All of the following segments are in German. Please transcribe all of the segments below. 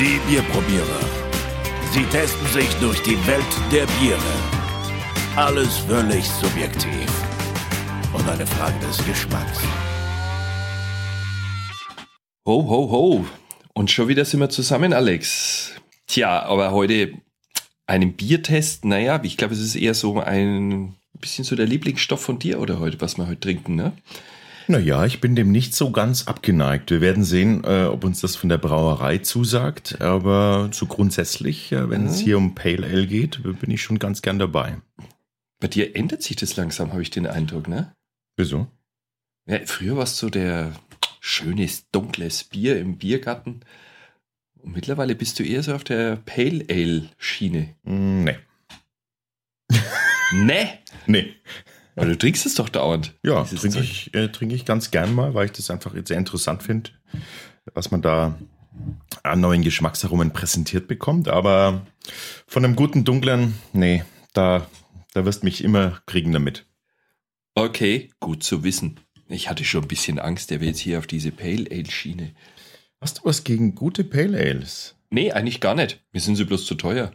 Die Bierprobierer. Sie testen sich durch die Welt der Biere. Alles völlig subjektiv. Und eine Frage des Geschmacks. Ho, ho, ho. Und schon wieder sind wir zusammen, Alex. Tja, aber heute einen Biertest, naja, ich glaube, es ist eher so ein bisschen so der Lieblingsstoff von dir oder heute, was wir heute trinken, ne? Naja, ich bin dem nicht so ganz abgeneigt. Wir werden sehen, äh, ob uns das von der Brauerei zusagt. Aber so grundsätzlich, äh, wenn mhm. es hier um Pale Ale geht, bin ich schon ganz gern dabei. Bei dir ändert sich das langsam, habe ich den Eindruck, ne? Wieso? Ja, früher warst du der schönes, dunkles Bier im Biergarten. Und mittlerweile bist du eher so auf der Pale Ale Schiene. Nee. nee? Nee. Aber du trinkst es doch dauernd. Ja, trinke ich, äh, trinke ich ganz gern mal, weil ich das einfach sehr interessant finde, was man da an neuen Geschmacksaromen präsentiert bekommt. Aber von einem guten dunklen, nee, da, da wirst mich immer kriegen damit. Okay, gut zu wissen. Ich hatte schon ein bisschen Angst, der will jetzt hier auf diese Pale Ale Schiene. Hast du was gegen gute Pale Ales? Nee, eigentlich gar nicht. Mir sind sie bloß zu teuer.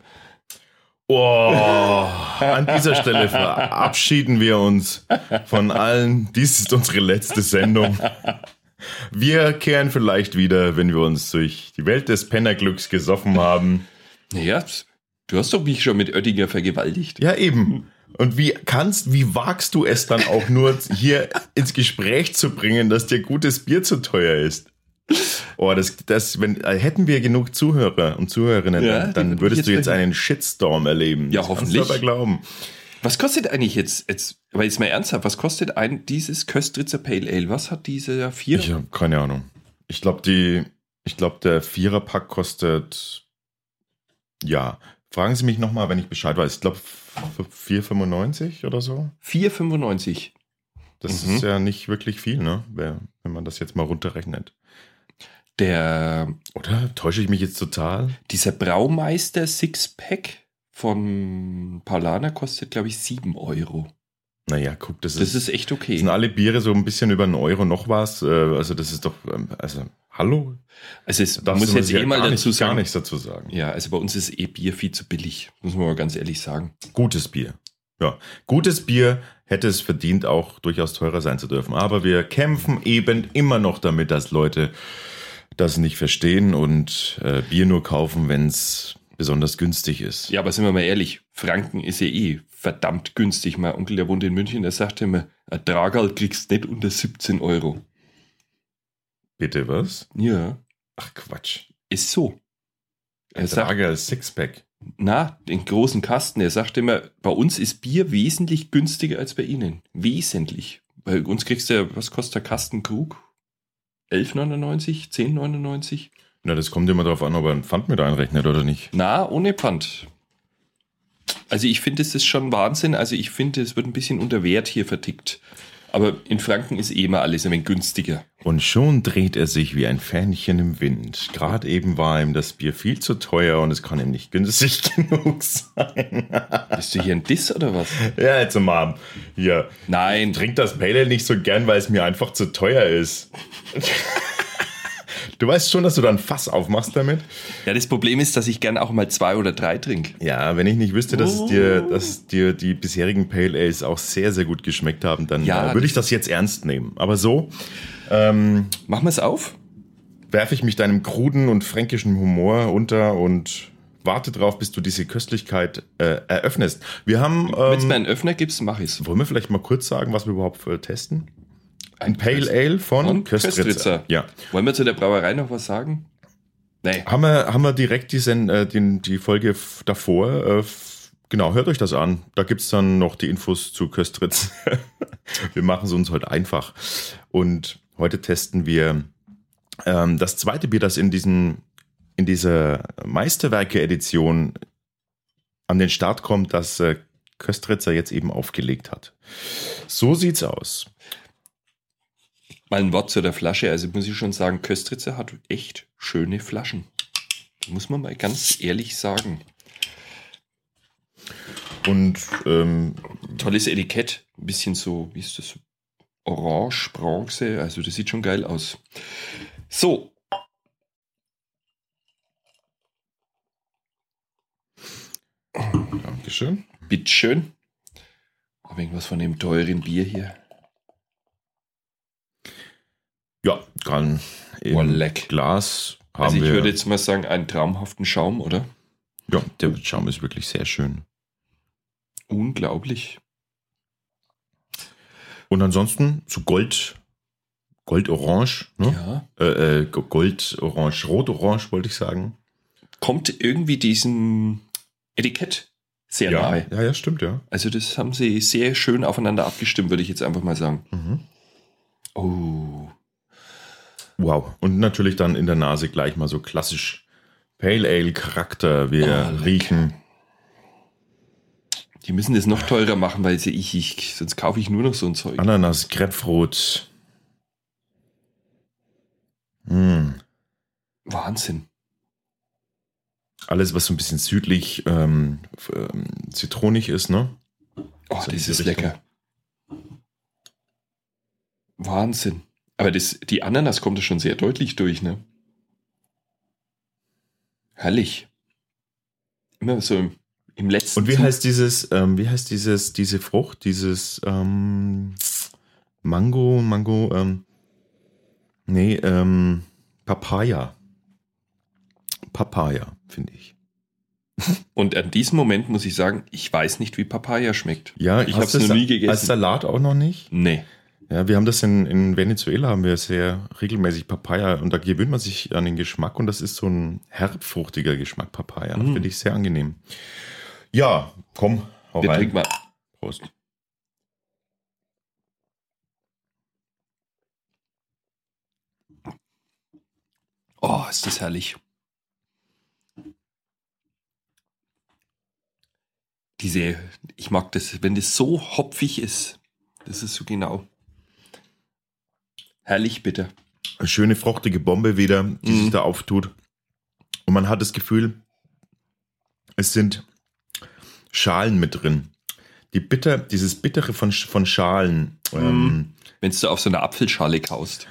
Oh, an dieser Stelle verabschieden wir uns von allen. Dies ist unsere letzte Sendung. Wir kehren vielleicht wieder, wenn wir uns durch die Welt des Pennerglücks gesoffen haben. Naja, du hast doch mich schon mit Oettinger vergewaltigt. Ja, eben. Und wie kannst, wie wagst du es dann auch nur hier ins Gespräch zu bringen, dass dir gutes Bier zu teuer ist? Oh, das, das, wenn, äh, hätten wir genug Zuhörer und Zuhörerinnen, ja, dann, würdest du jetzt einen Shitstorm erleben. Ja, das hoffentlich. Kannst du aber glauben. Was kostet eigentlich jetzt, jetzt, aber jetzt mal ernsthaft, was kostet ein, dieses Köstritzer Pale Ale? Was hat diese Vierer? Ich habe keine Ahnung. Ich glaube, die, ich glaube, der Viererpack kostet, ja, fragen Sie mich nochmal, wenn ich Bescheid weiß. Ich glaube, 4,95 oder so. 4,95. Das mhm. ist ja nicht wirklich viel, ne? Wenn man das jetzt mal runterrechnet. Der. Oder täusche ich mich jetzt total? Dieser Braumeister Sixpack von Paulana kostet, glaube ich, 7 Euro. Naja, guck, das, das ist, ist echt okay. Sind alle Biere so ein bisschen über einen Euro noch was? Äh, also, das ist doch. Ähm, also, hallo? Also, es man muss jetzt eh mal dazu nicht, sagen. Gar nichts dazu sagen. Ja, also bei uns ist eh Bier viel zu billig. Muss man mal ganz ehrlich sagen. Gutes Bier. Ja, gutes Bier hätte es verdient, auch durchaus teurer sein zu dürfen. Aber wir kämpfen eben immer noch damit, dass Leute das nicht verstehen und äh, Bier nur kaufen, wenn es besonders günstig ist. Ja, aber sind wir mal ehrlich, Franken ist ja eh verdammt günstig. Mein Onkel, der wohnt in München, der sagte immer, ein Tragal kriegst nicht unter 17 Euro. Bitte was? Ja. Ach Quatsch. Ist so. Ein Tragal Sixpack. Na, den großen Kasten. Er sagt immer, bei uns ist Bier wesentlich günstiger als bei Ihnen. Wesentlich. Bei uns kriegst du ja, was kostet der Kasten Krug? 11,99? 10,99? Na, das kommt immer darauf an, ob er ein Pfand mit einrechnet oder nicht. Na, ohne Pfand. Also ich finde, es ist schon Wahnsinn. Also ich finde, es wird ein bisschen unter Wert hier vertickt. Aber in Franken ist eh immer alles ein wenig günstiger. Und schon dreht er sich wie ein Fähnchen im Wind. Gerade eben war ihm das Bier viel zu teuer und es kann ihm nicht günstig genug sein. Bist du hier ein Diss oder was? Ja, jetzt mal. Hier. Nein. Ich trinke das Pale nicht so gern, weil es mir einfach zu teuer ist. Du weißt schon, dass du dann Fass aufmachst damit? Ja, das Problem ist, dass ich gern auch mal zwei oder drei trinke. Ja, wenn ich nicht wüsste, dass, oh. dir, dass dir die bisherigen Pale Ales auch sehr, sehr gut geschmeckt haben, dann ja, äh, würde ich das jetzt ernst nehmen. Aber so. Ähm, Machen wir es auf? Werfe ich mich deinem kruden und fränkischen Humor unter und warte drauf, bis du diese Köstlichkeit äh, eröffnest. Wir haben. Ähm, Wenn es mir einen Öffner gibst, mache ich es. Wollen wir vielleicht mal kurz sagen, was wir überhaupt äh, testen? Ein Pale Ale von, von Köstritzer. Köstritzer. Ja. Wollen wir zu der Brauerei noch was sagen? Nee. Haben wir, haben wir direkt diesen, äh, den, die Folge davor. Äh, genau, hört euch das an. Da gibt es dann noch die Infos zu Köstritz. wir machen es uns heute einfach. Und heute testen wir ähm, das zweite Bier, das in, diesen, in dieser Meisterwerke-Edition an den Start kommt, das äh, Köstritzer jetzt eben aufgelegt hat. So sieht's aus. Mal ein Wort zu der Flasche. Also muss ich schon sagen, Köstritzer hat echt schöne Flaschen. Muss man mal ganz ehrlich sagen. Und ähm, tolles Etikett, ein bisschen so, wie ist das? Orange, Bronze, also das sieht schon geil aus. So. Dankeschön. Bitteschön. Irgendwas von dem teuren Bier hier. Ja, kann im Oh. Glas haben Also ich wir. würde jetzt mal sagen, einen traumhaften Schaum, oder? ja, der Schaum ist wirklich sehr schön. Unglaublich. Und ansonsten so Gold, Gold-Orange, ne? Ja. Äh, äh, Gold-Orange, Rot-Orange wollte ich sagen. Kommt irgendwie diesem Etikett sehr ja, nahe. ja, ja, stimmt, ja. Also das haben sie sehr schön aufeinander abgestimmt, würde ich jetzt einfach mal sagen. Mhm. Oh. Wow. Und natürlich dann in der Nase gleich mal so klassisch Pale Ale Charakter. Wir Oh, riechen. Die müssen das noch teurer machen, weil sie ich, ich sonst kaufe ich nur noch so ein Zeug. Ananas, Grapefruit. Mm. Wahnsinn. Alles, was so ein bisschen südlich ähm, ähm, zitronig ist, ne? Oh, So das ist Richtung. lecker. Wahnsinn. Aber das, die Ananas kommt da schon sehr deutlich durch, ne? Herrlich. Immer so im, im letzten. Und wie heißt dieses, ähm, wie heißt dieses, diese Frucht, dieses ähm, Mango, Mango, ähm, nee, ähm, Papaya. Papaya, finde ich. Und an diesem Moment muss ich sagen, ich weiß nicht, wie Papaya schmeckt. Ja, Ich hab's du noch nie gegessen. Als Salat auch noch nicht? Nee. Ja, wir haben das in, in Venezuela, haben wir sehr regelmäßig Papaya und da gewöhnt man sich an den Geschmack und das ist so ein herbfruchtiger Geschmack Papaya. Mm. Finde ich sehr angenehm. Ja, komm, hau Wir rein. trinken mal. Prost. Oh, ist das herrlich. Diese, ich mag das, wenn das so hopfig ist. Das ist so genau. Herrlich bitter. Eine schöne fruchtige Bombe wieder, die Mhm. sich da auftut. Und man hat das Gefühl, es sind Schalen mit drin. Die bitter, dieses Bittere von, von Schalen. Ähm, Wenn du auf so eine Apfelschale kaust.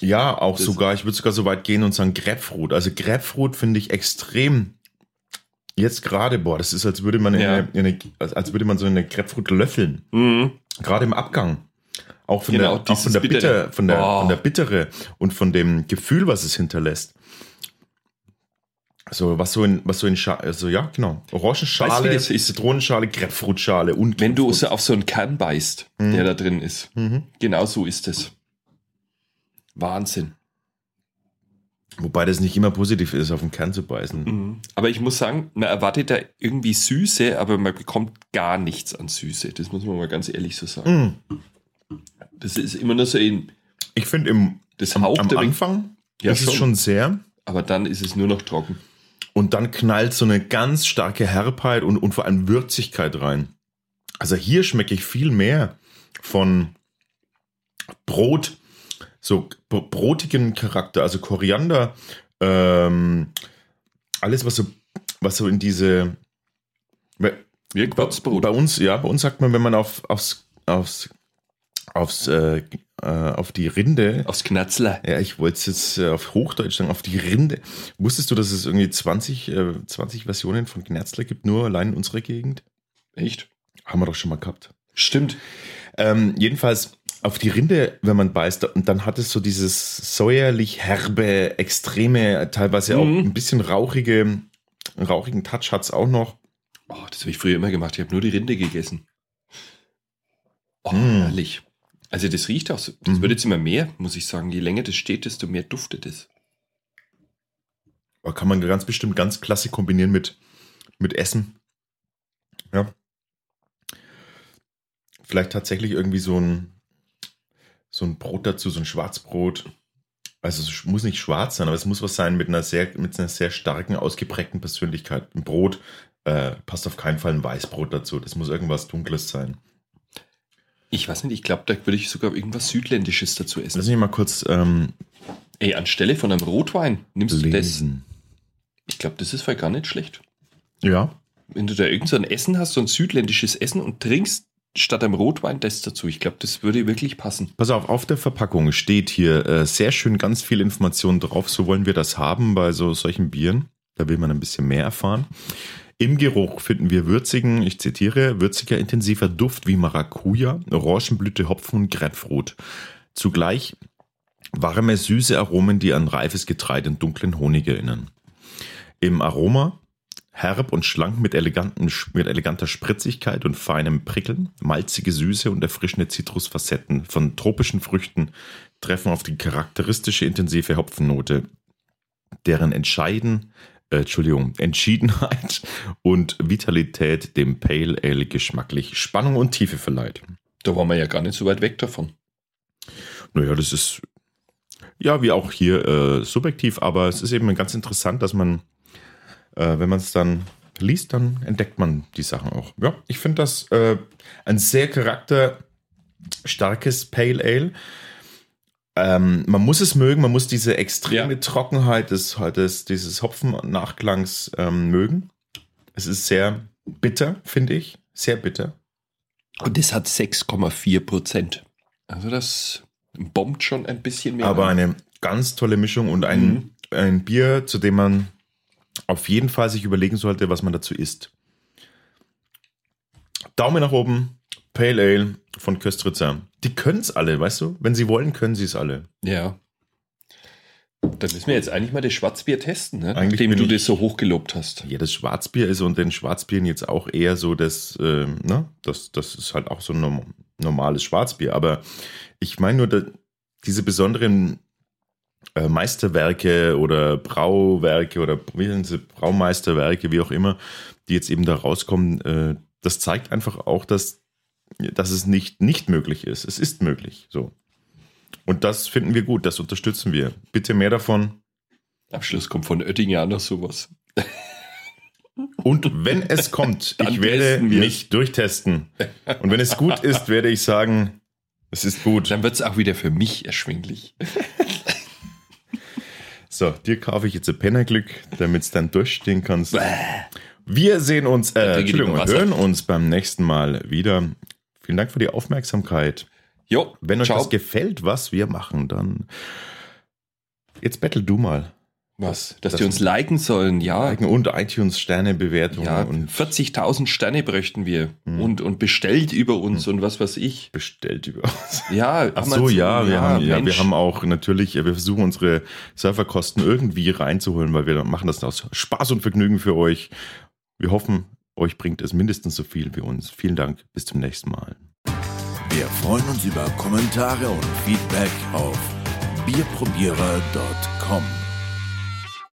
ja, auch Das- sogar, ich würde sogar so weit gehen und sagen Grapefruit. Also Grapefruit finde ich extrem. Jetzt gerade, boah, das ist, als würde man, Ja. eine, in eine, als würde man so eine Grapefruit löffeln. Mhm. Gerade im Abgang. Auch von Genau, der, auch von der Bittere. Bitter, von der, Oh. von der Bittere und von dem Gefühl, was es hinterlässt. So, was so in, was so in Schale, also ja, genau. Orangenschale, Weißt du? Zitronenschale, Grapefruitschale und. Wenn du so auf so einen Kern beißt, Mhm. der da drin ist. Mhm. Genau so ist es. Wahnsinn. Wobei das nicht immer positiv ist, auf den Kern zu beißen. Mhm. Aber ich muss sagen, man erwartet da irgendwie Süße, aber man bekommt gar nichts an Süße. Das muss man mal ganz ehrlich so sagen. Das ist immer nur so ein, Ich finde im das am, am Anfang Ja, ist es schon. schon sehr. aber dann ist es nur noch trocken. Und dann knallt so eine ganz starke Herbheit und, und vor allem Würzigkeit rein. Also hier schmecke ich viel mehr von Brot, so br- brotigen Charakter, also Koriander, ähm, alles, was so, was so in diese. Wie Gewürzbrot. bei uns, ja, bei uns sagt man, wenn man auf, aufs, aufs, aufs, äh, äh, auf die Rinde Aufs Knatzler. ja, ich wollte es jetzt äh, auf Hochdeutsch sagen, auf die Rinde. Wusstest du, dass es irgendwie 20, äh, 20 Versionen von Gnerzler gibt, nur allein in unserer Gegend? Echt? Haben wir doch schon mal gehabt. Stimmt. Ähm, jedenfalls auf die Rinde, wenn man beißt, und dann hat es so dieses säuerlich herbe, extreme, teilweise auch Mhm. ein bisschen rauchige, rauchigen Touch hat es auch noch. Oh, das habe ich früher immer gemacht. Ich habe nur die Rinde gegessen. Oh, Mm. herrlich. Also das riecht auch so. Das Mhm. wird jetzt immer mehr, muss ich sagen. Je länger das steht, desto mehr duftet es. Aber Kann man ganz bestimmt ganz klasse kombinieren mit, mit Essen. Ja. Vielleicht tatsächlich irgendwie so ein, so ein Brot dazu, so ein Schwarzbrot. Also es muss nicht schwarz sein, aber es muss was sein mit einer sehr, mit einer sehr starken, ausgeprägten Persönlichkeit. Ein Brot äh, passt auf keinen Fall ein Weißbrot dazu. Das muss irgendwas Dunkles sein. Ich weiß nicht, ich glaube, da würde ich sogar irgendwas Südländisches dazu essen. Lass mich mal kurz ähm, Ey, anstelle von einem Rotwein nimmst du das. lesen. Ich glaube, das ist voll gar nicht schlecht. Ja, Wenn du da irgend so ein Essen hast, so ein südländisches Essen und trinkst statt einem Rotwein das dazu. Ich glaube, das würde wirklich passen. Pass auf, auf der Verpackung steht hier äh, sehr schön ganz viel Information drauf. So wollen wir das haben bei so solchen Bieren. Da will man ein bisschen mehr erfahren. Im Geruch finden wir würzigen, ich zitiere, würziger, intensiver Duft wie Maracuja, Orangenblüte, Hopfen und Grapefruit. Zugleich warme, süße Aromen, die an reifes Getreide und dunklen Honig erinnern. Im Aroma herb und schlank mit, eleganten, mit eleganter Spritzigkeit und feinem Prickeln, malzige Süße und erfrischende Zitrusfacetten von tropischen Früchten treffen auf die charakteristische intensive Hopfennote, deren Entscheiden, äh, Entschuldigung, Entschiedenheit und Vitalität dem Pale Ale geschmacklich Spannung und Tiefe verleiht. Da waren wir ja gar nicht so weit weg davon. Naja, das ist ja wie auch hier äh, subjektiv, aber es ist eben ganz interessant, dass man äh, wenn man es dann liest, dann entdeckt man die Sachen auch. Ja, ich finde das äh, ein sehr charakterstarkes Pale Ale. Ähm, man muss es mögen, man muss diese extreme ja. Trockenheit des, des, dieses Hopfen-Nachklangs ähm, mögen. Es ist sehr bitter, finde ich. Sehr bitter. Und es hat 6,4 Prozent. Also das bombt schon ein bisschen mehr. Aber an. eine ganz tolle Mischung und ein, mhm. ein Bier, zu dem man auf jeden Fall sich überlegen sollte, was man dazu isst. Daumen nach oben, Pale Ale von Köstritzer. Die können es alle, weißt du? Wenn sie wollen, können sie es alle. Ja. Dann müssen wir jetzt eigentlich mal das Schwarzbier testen, ne? nachdem du das so hochgelobt hast. Ja, das Schwarzbier ist und den Schwarzbieren jetzt auch eher so das, äh, ne? das, das ist halt auch so ein normales Schwarzbier. Aber ich meine nur, diese besonderen äh, Meisterwerke oder Brauwerke oder wie sind sie, Braumeisterwerke, wie auch immer, die jetzt eben da rauskommen, äh, das zeigt einfach auch, dass, dass es nicht, nicht möglich ist. Es ist möglich. So. Und das finden wir gut, das unterstützen wir. Bitte mehr davon. Abschluss kommt von Oettinger an sowas. Und wenn es kommt, ich werde mich durchtesten. Und wenn es gut ist, werde ich sagen, es ist gut. Dann wird es auch wieder für mich erschwinglich. So, dir kaufe ich jetzt ein Pennerglück, damit es dann durchstehen kannst. Wir sehen uns, äh, Entschuldigung, hören uns beim nächsten Mal wieder. Vielen Dank für die Aufmerksamkeit. Jo, Wenn euch ciao. das gefällt, was wir machen, dann jetzt battle du mal. Was? Dass, dass die uns liken sollen, ja. Liken und iTunes-Sterne-Bewertungen. Ja, und 40.000 Sterne bräuchten wir. Hm. Und, und bestellt über uns hm. und was weiß ich. Bestellt über uns. Ja, ach so, ja, wir, ja, haben, ja, wir haben auch natürlich, wir versuchen unsere Serverkosten irgendwie reinzuholen, weil wir machen das aus Spaß und Vergnügen für euch. Wir hoffen, euch bringt es mindestens so viel wie uns. Vielen Dank, bis zum nächsten Mal. Wir freuen uns über Kommentare und Feedback auf bierprobierer.com.